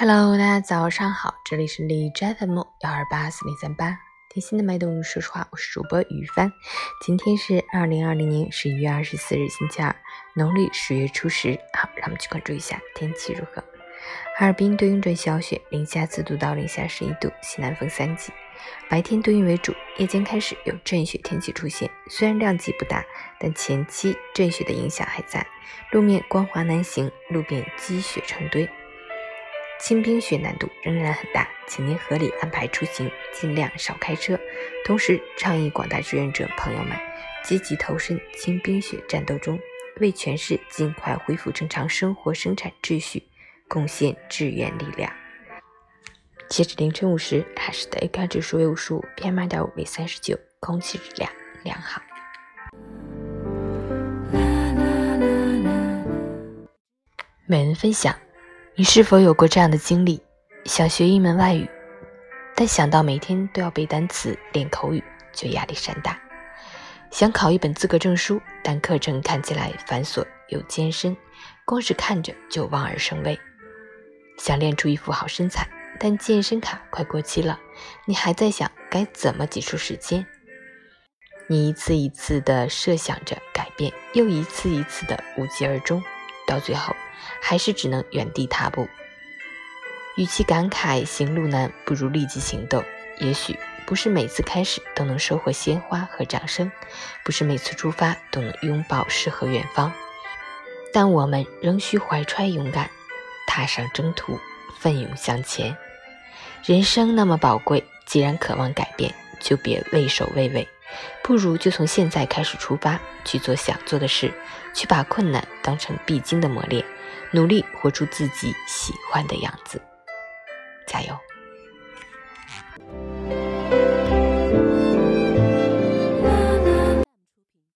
Hello，大家早上好，这里是荔枝 FM 幺二八四零三八，贴心的脉动。说实话，我是主播于帆。今天是二零二零年十一月二十四日，星期二，农历十月初十。好，让我们去关注一下天气如何。哈尔滨多云转小雪，零下四度到零下十一度，西南风三级。白天多云为主，夜间开始有阵雪天气出现，虽然量级不大，但前期阵雪的影响还在，路面光滑难行，路边积雪成堆。清冰雪难度仍然很大，请您合理安排出行，尽量少开车。同时，倡议广大志愿者朋友们积极投身清冰雪战斗中，为全市尽快恢复正常生活生产秩序贡献志愿力量。截止凌晨五时，海市的 AQI 指数为五十五，PM 二点五为三十九，空气质量良好。每人分享。你是否有过这样的经历？想学一门外语，但想到每天都要背单词、练口语，就压力山大；想考一本资格证书，但课程看起来繁琐又艰深，光是看着就望而生畏；想练出一副好身材，但健身卡快过期了，你还在想该怎么挤出时间？你一次一次地设想着改变，又一次一次地无疾而终，到最后。还是只能原地踏步。与其感慨行路难，不如立即行动。也许不是每次开始都能收获鲜花和掌声，不是每次出发都能拥抱诗和远方，但我们仍需怀揣勇敢，踏上征途，奋勇向前。人生那么宝贵，既然渴望改变，就别畏首畏尾，不如就从现在开始出发，去做想做的事，去把困难当成必经的磨练。努力活出自己喜欢的样子，加油！